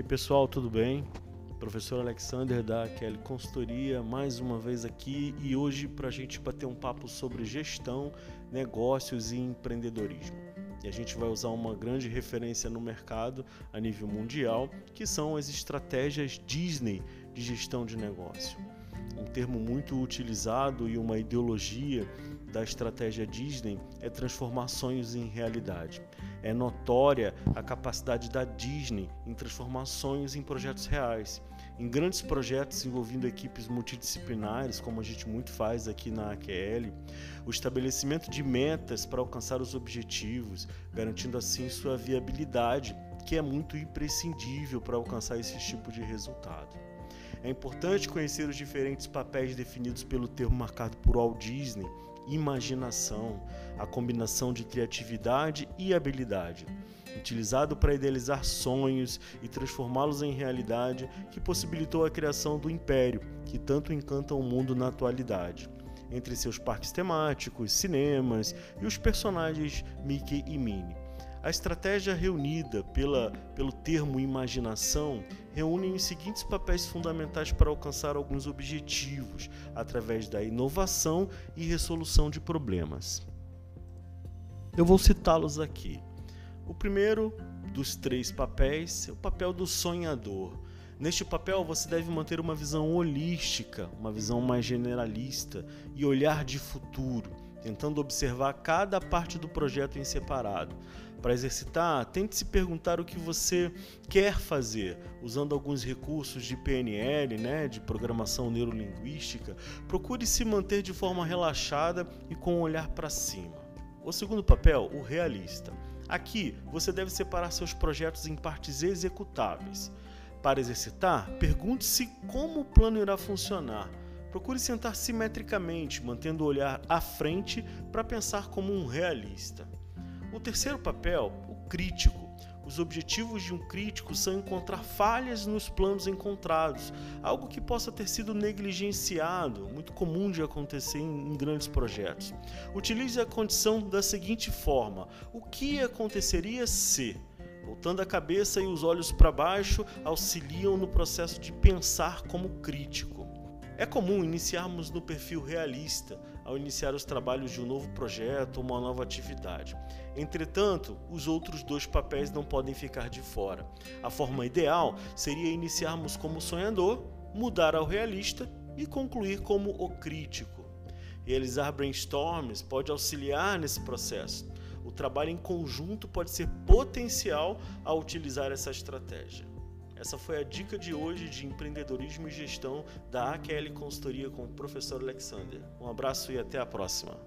aí pessoal, tudo bem? Professor Alexander da Kelly Consultoria, mais uma vez aqui e hoje para a gente bater um papo sobre gestão, negócios e empreendedorismo. E a gente vai usar uma grande referência no mercado a nível mundial, que são as estratégias Disney de gestão de negócio. Um termo muito utilizado e uma ideologia da estratégia Disney é transformar sonhos em realidade. É notória a capacidade da Disney em transformar sonhos em projetos reais em grandes projetos envolvendo equipes multidisciplinares, como a gente muito faz aqui na AQL, o estabelecimento de metas para alcançar os objetivos, garantindo assim sua viabilidade, que é muito imprescindível para alcançar esse tipo de resultado. É importante conhecer os diferentes papéis definidos pelo termo marcado por Walt Disney, imaginação, a combinação de criatividade e habilidade utilizado para idealizar sonhos e transformá-los em realidade, que possibilitou a criação do Império, que tanto encanta o mundo na atualidade. Entre seus parques temáticos, cinemas e os personagens Mickey e Minnie. A estratégia reunida pela, pelo termo imaginação reúne os seguintes papéis fundamentais para alcançar alguns objetivos através da inovação e resolução de problemas. Eu vou citá-los aqui. O primeiro dos três papéis é o papel do sonhador. Neste papel, você deve manter uma visão holística, uma visão mais generalista e olhar de futuro, tentando observar cada parte do projeto em separado. Para exercitar, tente se perguntar o que você quer fazer, usando alguns recursos de PNL, né, de programação neurolinguística. Procure se manter de forma relaxada e com um olhar para cima. O segundo papel, o realista. Aqui, você deve separar seus projetos em partes executáveis. Para exercitar, pergunte-se como o plano irá funcionar. Procure sentar simetricamente, mantendo o olhar à frente para pensar como um realista. O terceiro papel, o crítico. Os objetivos de um crítico são encontrar falhas nos planos encontrados, algo que possa ter sido negligenciado, muito comum de acontecer em, grandes projetos. Utilize a condição da seguinte forma: o que aconteceria se? Voltando a cabeça e os olhos para baixo auxiliam no processo de pensar como crítico. É comum iniciarmos no perfil realista ao iniciar os trabalhos de um novo projeto ou uma nova atividade. Entretanto, os outros dois papéis não podem ficar de fora. A forma ideal seria iniciarmos como sonhador, mudar ao realista e concluir como o crítico. Realizar brainstorms pode auxiliar nesse processo. O trabalho em conjunto pode ser potencial ao utilizar essa estratégia. Essa foi a dica de hoje de empreendedorismo e gestão da AQL Consultoria com o professor Alexander. Um abraço e até a próxima.